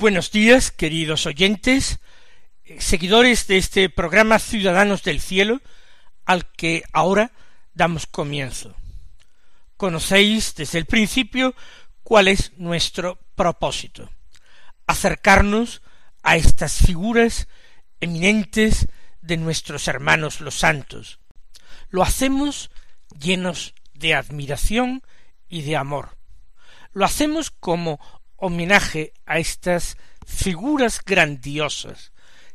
Buenos días, queridos oyentes, eh, seguidores de este programa Ciudadanos del Cielo, al que ahora damos comienzo. Conocéis desde el principio cuál es nuestro propósito. Acercarnos a estas figuras eminentes de nuestros hermanos los santos. Lo hacemos llenos de admiración y de amor. Lo hacemos como homenaje a estas figuras grandiosas,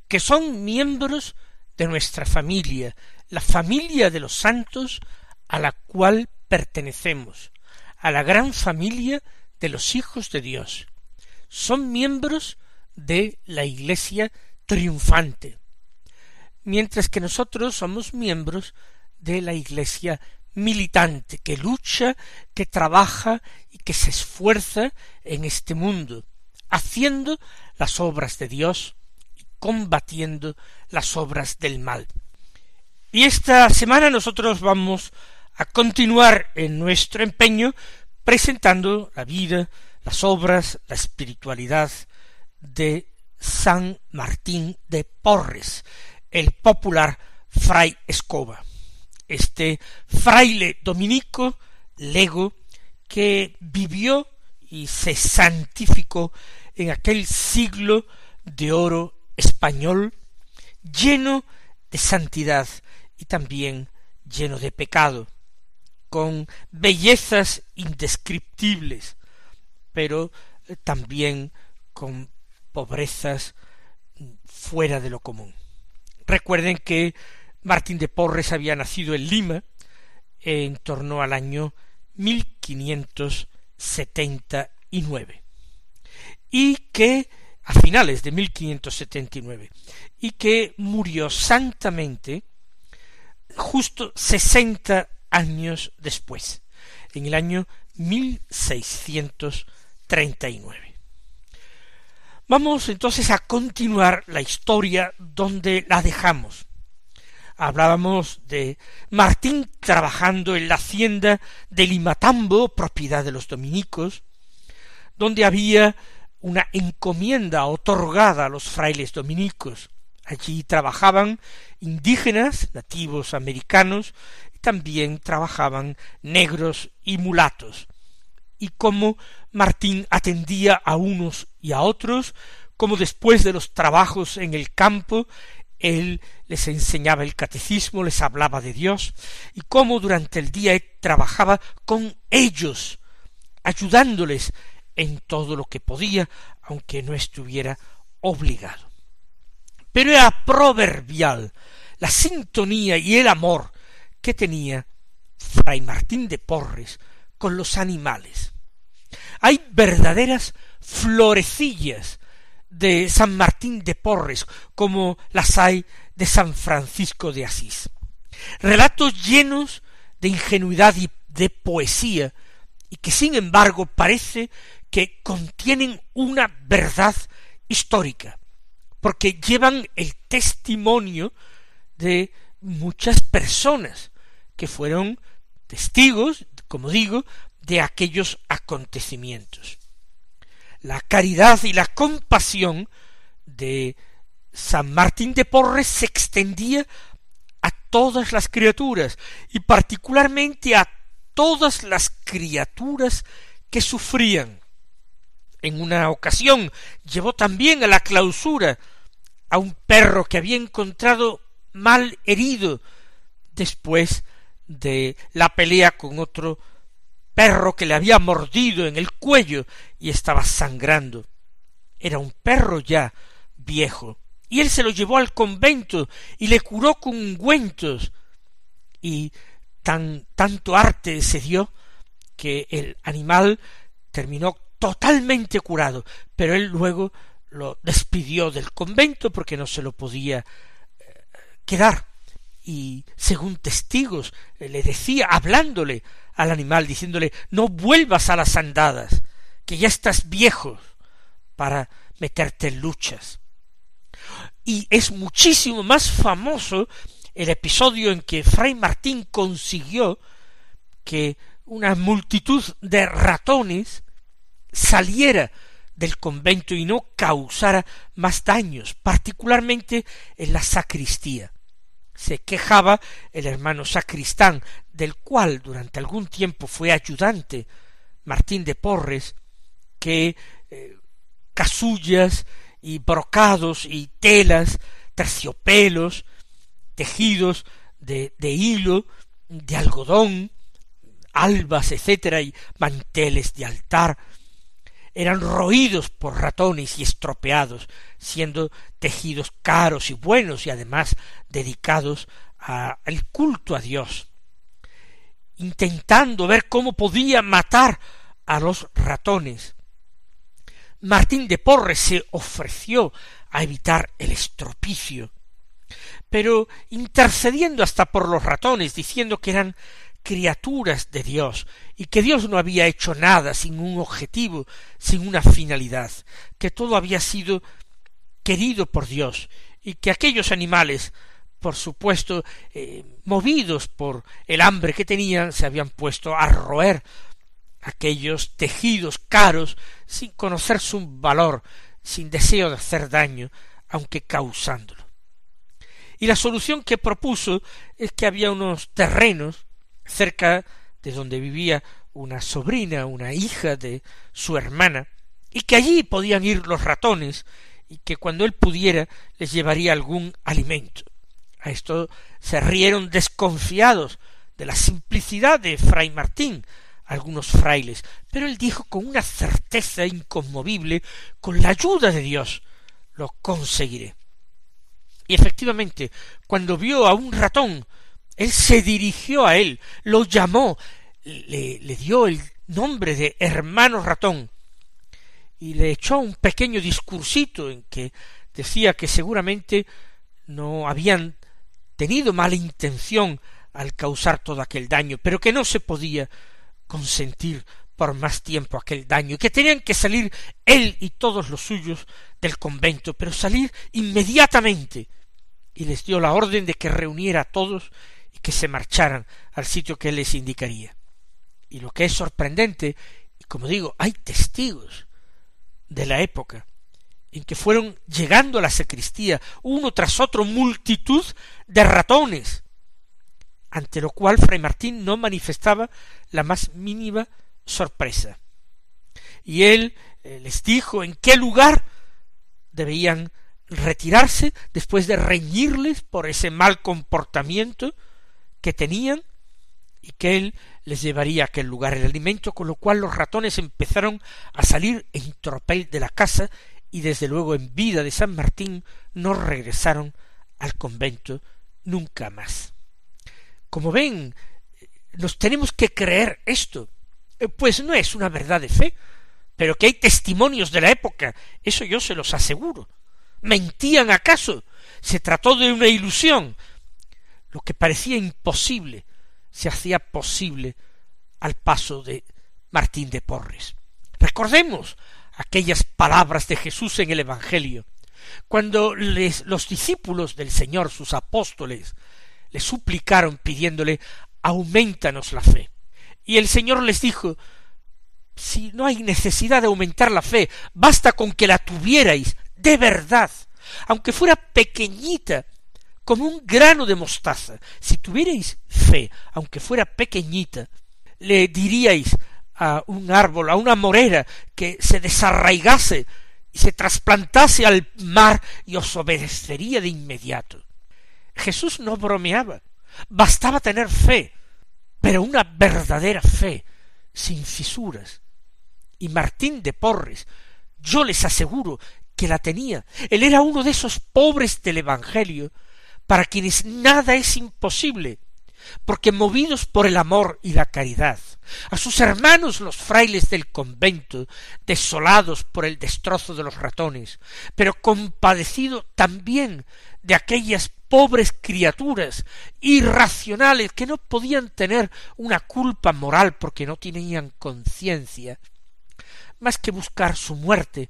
que son miembros de nuestra familia, la familia de los santos a la cual pertenecemos, a la gran familia de los hijos de Dios. Son miembros de la Iglesia triunfante, mientras que nosotros somos miembros de la Iglesia militante, que lucha, que trabaja y que se esfuerza en este mundo, haciendo las obras de Dios y combatiendo las obras del mal. Y esta semana nosotros vamos a continuar en nuestro empeño presentando la vida, las obras, la espiritualidad de San Martín de Porres, el popular fray Escoba este fraile dominico lego que vivió y se santificó en aquel siglo de oro español lleno de santidad y también lleno de pecado, con bellezas indescriptibles, pero también con pobrezas fuera de lo común. Recuerden que Martín de Porres había nacido en Lima en torno al año 1579 y que a finales de 1579 y que murió santamente justo sesenta años después, en el año 1639. Vamos entonces a continuar la historia donde la dejamos hablábamos de Martín trabajando en la hacienda de Limatambo, propiedad de los dominicos, donde había una encomienda otorgada a los frailes dominicos. Allí trabajaban indígenas, nativos americanos, y también trabajaban negros y mulatos. Y como Martín atendía a unos y a otros, como después de los trabajos en el campo él les enseñaba el catecismo, les hablaba de Dios, y cómo durante el día trabajaba con ellos, ayudándoles en todo lo que podía, aunque no estuviera obligado. Pero era proverbial la sintonía y el amor que tenía Fray Martín de Porres con los animales. Hay verdaderas florecillas de San Martín de Porres, como las hay de San Francisco de Asís. Relatos llenos de ingenuidad y de poesía, y que sin embargo parece que contienen una verdad histórica, porque llevan el testimonio de muchas personas que fueron testigos, como digo, de aquellos acontecimientos la caridad y la compasión de San Martín de Porres se extendía a todas las criaturas y particularmente a todas las criaturas que sufrían. En una ocasión llevó también a la clausura a un perro que había encontrado mal herido después de la pelea con otro perro que le había mordido en el cuello y estaba sangrando. Era un perro ya viejo, y él se lo llevó al convento y le curó con ungüentos, y tan tanto arte se dio que el animal terminó totalmente curado, pero él luego lo despidió del convento porque no se lo podía eh, quedar y según testigos eh, le decía hablándole al animal diciéndole no vuelvas a las andadas que ya estás viejo para meterte en luchas y es muchísimo más famoso el episodio en que Fray Martín consiguió que una multitud de ratones saliera del convento y no causara más daños, particularmente en la sacristía. Se quejaba el hermano sacristán, del cual durante algún tiempo fue ayudante Martín de Porres, que eh, casullas y brocados y telas, terciopelos, tejidos de, de hilo, de algodón, albas, etcétera, y manteles de altar, eran roídos por ratones y estropeados, siendo tejidos caros y buenos y además dedicados al culto a Dios, intentando ver cómo podía matar a los ratones. Martín de Porres se ofreció a evitar el estropicio, pero intercediendo hasta por los ratones, diciendo que eran criaturas de Dios y que Dios no había hecho nada sin un objetivo, sin una finalidad, que todo había sido querido por Dios y que aquellos animales, por supuesto, eh, movidos por el hambre que tenían, se habían puesto a roer aquellos tejidos caros sin conocer su valor, sin deseo de hacer daño, aunque causándolo. Y la solución que propuso es que había unos terrenos cerca de donde vivía una sobrina, una hija de su hermana, y que allí podían ir los ratones, y que cuando él pudiera les llevaría algún alimento. A esto se rieron desconfiados de la simplicidad de fray Martín, algunos frailes, pero él dijo con una certeza inconmovible, con la ayuda de Dios, lo conseguiré. Y efectivamente, cuando vio a un ratón él se dirigió a él, lo llamó, le, dio el nombre de hermano ratón y le echó un pequeño discursito en que decía que seguramente no habían tenido mala intención al causar todo aquel daño, pero que no se podía consentir por más tiempo aquel daño, y que tenían que salir él y todos los suyos del convento, pero salir inmediatamente, y les dio la orden de que reuniera a todos que se marcharan al sitio que él les indicaría. Y lo que es sorprendente, y como digo, hay testigos de la época en que fueron llegando a la sacristía uno tras otro multitud de ratones, ante lo cual Fray Martín no manifestaba la más mínima sorpresa. Y él eh, les dijo en qué lugar debían retirarse después de reñirles por ese mal comportamiento que tenían y que él les llevaría a aquel lugar el alimento, con lo cual los ratones empezaron a salir en tropel de la casa y desde luego en vida de San Martín no regresaron al convento nunca más. Como ven, nos tenemos que creer esto, eh, pues no es una verdad de fe, pero que hay testimonios de la época, eso yo se los aseguro. ¿Mentían acaso? ¿Se trató de una ilusión? Lo que parecía imposible se hacía posible al paso de Martín de Porres. Recordemos aquellas palabras de Jesús en el Evangelio, cuando los discípulos del Señor, sus apóstoles, le suplicaron pidiéndole aumentanos la fe. Y el Señor les dijo si no hay necesidad de aumentar la fe, basta con que la tuvierais de verdad, aunque fuera pequeñita como un grano de mostaza. Si tuvierais fe, aunque fuera pequeñita, le diríais a un árbol, a una morera, que se desarraigase y se trasplantase al mar y os obedecería de inmediato. Jesús no bromeaba. Bastaba tener fe, pero una verdadera fe, sin fisuras. Y Martín de Porres, yo les aseguro que la tenía. Él era uno de esos pobres del Evangelio para quienes nada es imposible, porque movidos por el amor y la caridad, a sus hermanos los frailes del convento, desolados por el destrozo de los ratones, pero compadecido también de aquellas pobres criaturas irracionales que no podían tener una culpa moral porque no tenían conciencia, más que buscar su muerte,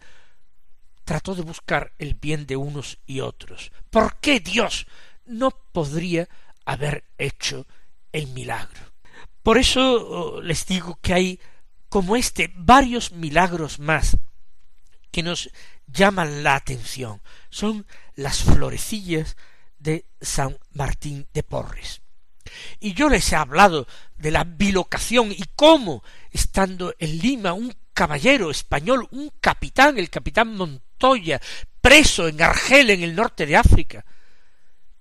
trató de buscar el bien de unos y otros. ¿Por qué Dios no podría haber hecho el milagro? Por eso oh, les digo que hay, como este, varios milagros más que nos llaman la atención. Son las florecillas de San Martín de Porres. Y yo les he hablado de la bilocación y cómo, estando en Lima, un caballero español, un capitán, el capitán Montoya, preso en Argel, en el norte de África,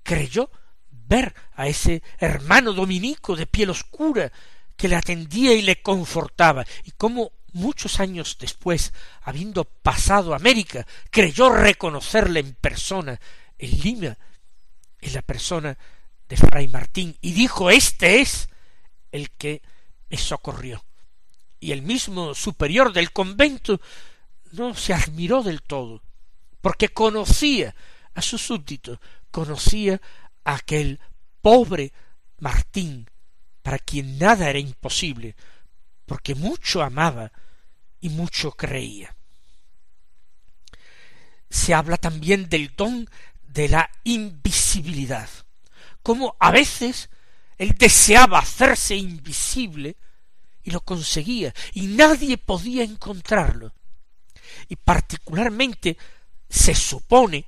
creyó ver a ese hermano dominico de piel oscura que le atendía y le confortaba, y cómo muchos años después, habiendo pasado América, creyó reconocerle en persona en Lima, en la persona de Fray Martín, y dijo Este es el que me socorrió y el mismo superior del convento no se admiró del todo, porque conocía a su súbdito, conocía a aquel pobre Martín, para quien nada era imposible, porque mucho amaba y mucho creía. Se habla también del don de la invisibilidad, como a veces él deseaba hacerse invisible y lo conseguía, y nadie podía encontrarlo. Y particularmente se supone,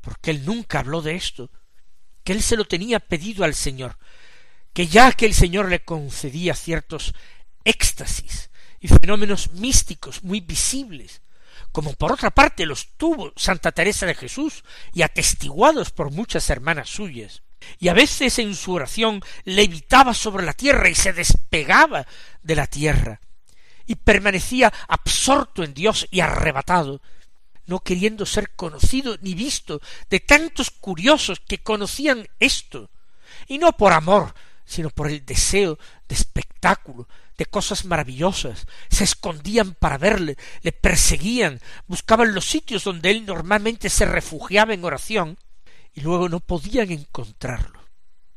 porque él nunca habló de esto, que él se lo tenía pedido al Señor, que ya que el Señor le concedía ciertos éxtasis y fenómenos místicos muy visibles, como por otra parte los tuvo Santa Teresa de Jesús y atestiguados por muchas hermanas suyas, y a veces en su oración levitaba sobre la tierra y se despegaba de la tierra, y permanecía absorto en Dios y arrebatado, no queriendo ser conocido ni visto de tantos curiosos que conocían esto, y no por amor, sino por el deseo de espectáculo, de cosas maravillosas, se escondían para verle, le perseguían, buscaban los sitios donde él normalmente se refugiaba en oración, y luego no podían encontrarlo.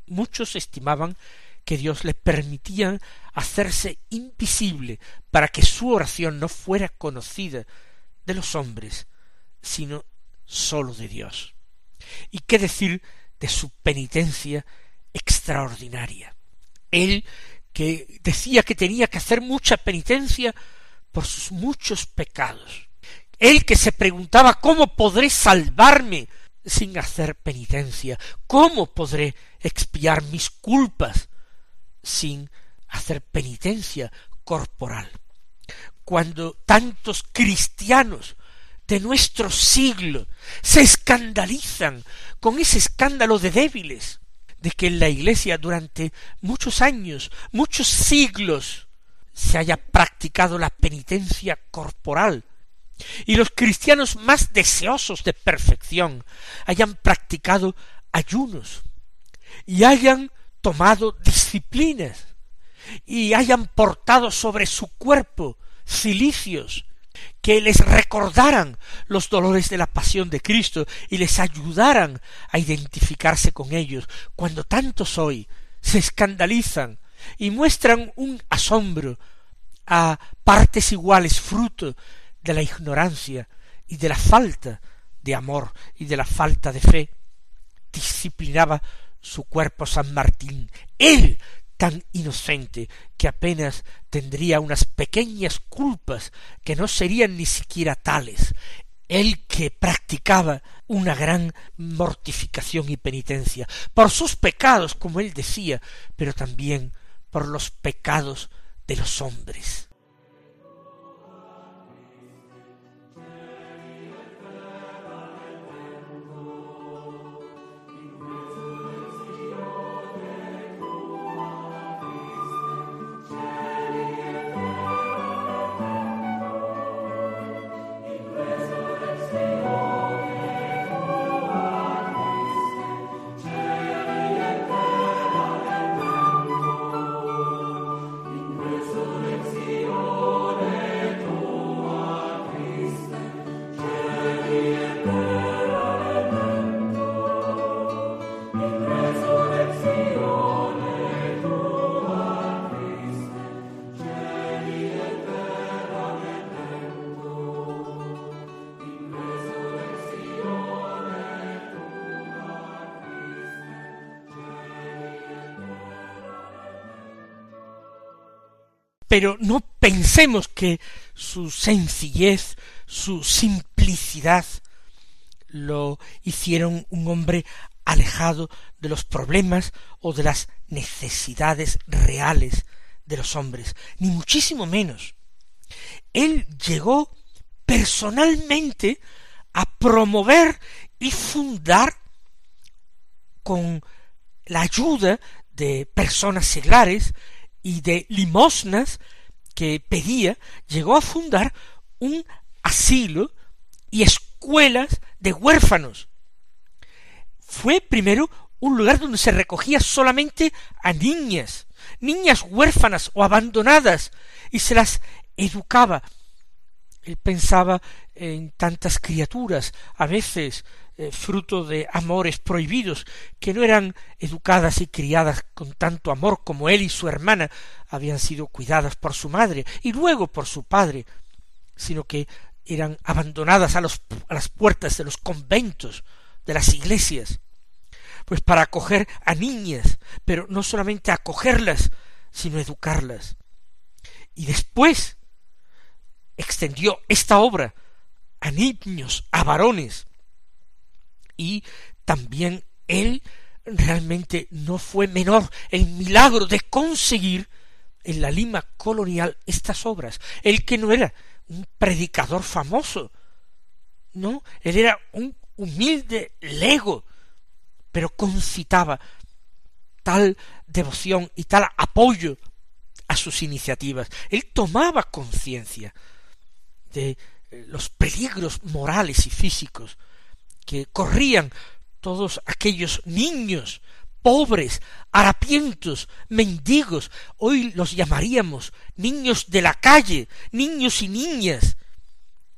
Muchos estimaban que Dios le permitía hacerse invisible para que su oración no fuera conocida de los hombres, sino sólo de Dios. ¿Y qué decir de su penitencia extraordinaria? Él que decía que tenía que hacer mucha penitencia por sus muchos pecados. Él que se preguntaba ¿cómo podré salvarme sin hacer penitencia? ¿Cómo podré expiar mis culpas sin hacer penitencia corporal? Cuando tantos cristianos de nuestro siglo se escandalizan con ese escándalo de débiles, de que en la Iglesia durante muchos años, muchos siglos, se haya practicado la penitencia corporal, y los cristianos más deseosos de perfección hayan practicado ayunos y hayan tomado disciplinas y hayan portado sobre su cuerpo cilicios que les recordaran los dolores de la pasión de Cristo y les ayudaran a identificarse con ellos, cuando tantos hoy se escandalizan y muestran un asombro a partes iguales fruto de la ignorancia y de la falta de amor y de la falta de fe, disciplinaba su cuerpo San Martín, él tan inocente que apenas tendría unas pequeñas culpas que no serían ni siquiera tales, él que practicaba una gran mortificación y penitencia por sus pecados, como él decía, pero también por los pecados de los hombres. Pero no pensemos que su sencillez, su simplicidad, lo hicieron un hombre alejado de los problemas o de las necesidades reales de los hombres, ni muchísimo menos. Él llegó personalmente a promover y fundar con la ayuda de personas seglares y de limosnas que pedía, llegó a fundar un asilo y escuelas de huérfanos. Fue primero un lugar donde se recogía solamente a niñas, niñas huérfanas o abandonadas, y se las educaba. Él pensaba en tantas criaturas, a veces eh, fruto de amores prohibidos, que no eran educadas y criadas con tanto amor como él y su hermana habían sido cuidadas por su madre y luego por su padre, sino que eran abandonadas a, los, a las puertas de los conventos, de las iglesias, pues para acoger a niñas, pero no solamente acogerlas, sino educarlas. Y después extendió esta obra a niños, a varones, y también él realmente no fue menor el milagro de conseguir en la Lima colonial estas obras. Él que no era un predicador famoso, no, él era un humilde lego, pero concitaba tal devoción y tal apoyo a sus iniciativas. Él tomaba conciencia de eh, los peligros morales y físicos que corrían todos aquellos niños pobres, harapientos, mendigos, hoy los llamaríamos niños de la calle, niños y niñas,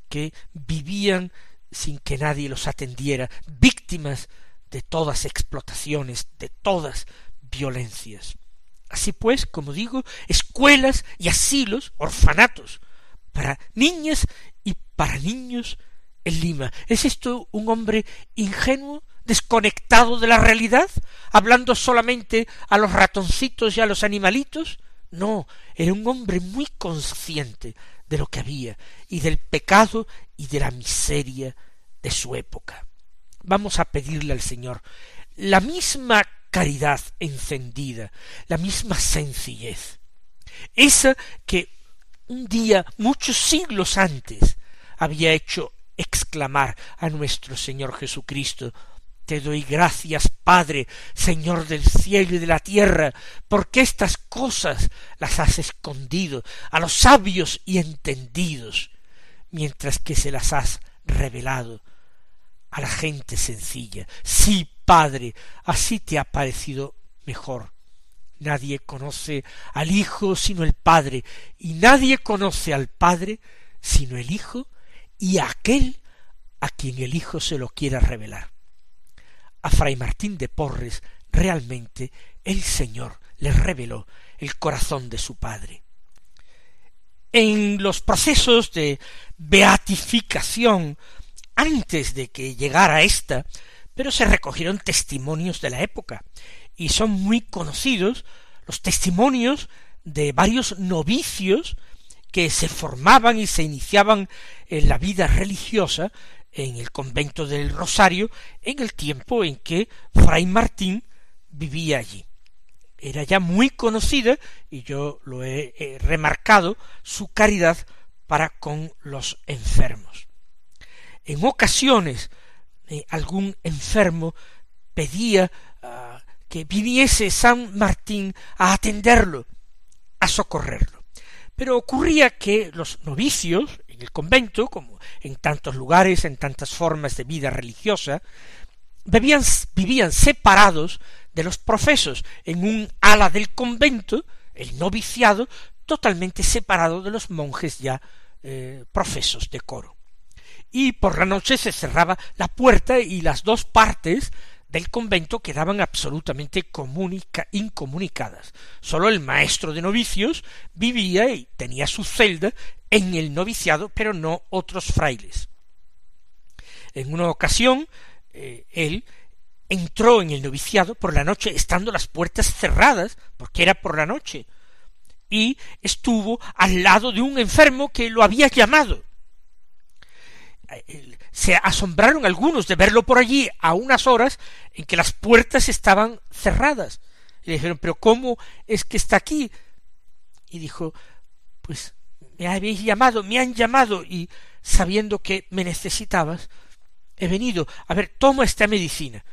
que vivían sin que nadie los atendiera, víctimas de todas explotaciones, de todas violencias. Así pues, como digo, escuelas y asilos, orfanatos, para niñas y para niños en Lima. ¿Es esto un hombre ingenuo, desconectado de la realidad, hablando solamente a los ratoncitos y a los animalitos? No, era un hombre muy consciente de lo que había y del pecado y de la miseria de su época. Vamos a pedirle al Señor la misma caridad encendida, la misma sencillez, esa que un día, muchos siglos antes, había hecho exclamar a nuestro Señor Jesucristo te doy gracias, Padre, Señor del cielo y de la tierra, porque estas cosas las has escondido a los sabios y entendidos, mientras que se las has revelado a la gente sencilla. Sí, Padre, así te ha parecido mejor. Nadie conoce al Hijo sino el Padre, y nadie conoce al Padre sino el Hijo y aquel a quien el Hijo se lo quiera revelar. A Fray Martín de Porres realmente el Señor le reveló el corazón de su Padre. En los procesos de beatificación, antes de que llegara ésta, pero se recogieron testimonios de la época, y son muy conocidos los testimonios de varios novicios que se formaban y se iniciaban en la vida religiosa en el convento del Rosario en el tiempo en que Fray Martín vivía allí. Era ya muy conocida, y yo lo he, remarcado, su caridad para con los enfermos. En ocasiones eh, algún enfermo pedía ah, que viniese San Martín a atenderlo, a socorrerlo. Pero ocurría que los novicios en el convento, como en tantos lugares, en tantas formas de vida religiosa, vivían, separados de los profesos en un ala del convento, el noviciado, totalmente separado de los monjes ya eh, profesos de coro. Y por la noche se cerraba la puerta y las dos partes del convento quedaban absolutamente incomunicadas. Sólo el maestro de novicios vivía y tenía su celda en el noviciado, pero no otros frailes. En una ocasión, eh, él entró en el noviciado por la noche, estando las puertas cerradas, porque era por la noche, y estuvo al lado de un enfermo que lo había llamado. Se asombraron algunos de verlo por allí a unas horas en que las puertas estaban cerradas. Y le dijeron, pero ¿cómo es que está aquí? Y dijo, pues me habéis llamado, me han llamado y sabiendo que me necesitabas, he venido. A ver, toma esta medicina.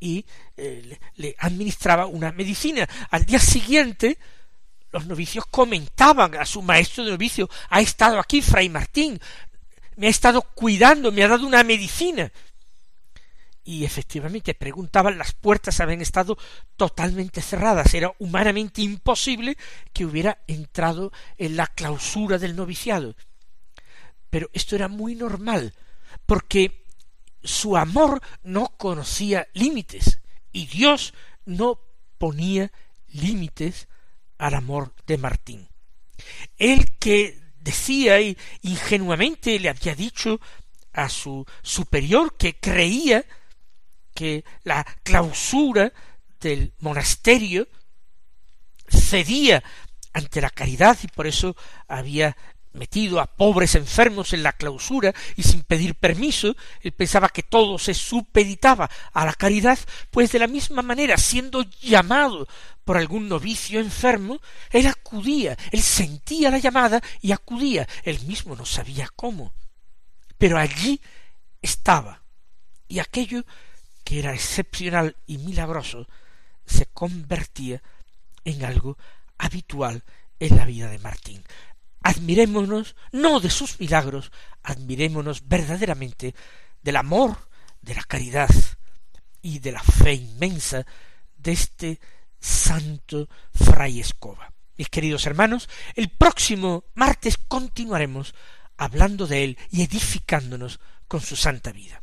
Y eh, le administraba una medicina. Al día siguiente, los novicios comentaban a su maestro de novicio, ha estado aquí Fray Martín, me ha estado cuidando, me ha dado una medicina. Y efectivamente preguntaban, las puertas habían estado totalmente cerradas, era humanamente imposible que hubiera entrado en la clausura del noviciado. Pero esto era muy normal, porque su amor no conocía límites, y Dios no ponía límites al amor de Martín. El que decía y ingenuamente le había dicho a su superior que creía que la clausura del monasterio cedía ante la caridad y por eso había metido a pobres enfermos en la clausura y sin pedir permiso, él pensaba que todo se supeditaba a la caridad, pues de la misma manera, siendo llamado por algún novicio enfermo, él acudía, él sentía la llamada y acudía, él mismo no sabía cómo, pero allí estaba, y aquello que era excepcional y milagroso se convertía en algo habitual en la vida de Martín admirémonos no de sus milagros, admirémonos verdaderamente del amor, de la caridad y de la fe inmensa de este santo fray Escoba. Mis queridos hermanos, el próximo martes continuaremos hablando de él y edificándonos con su santa vida.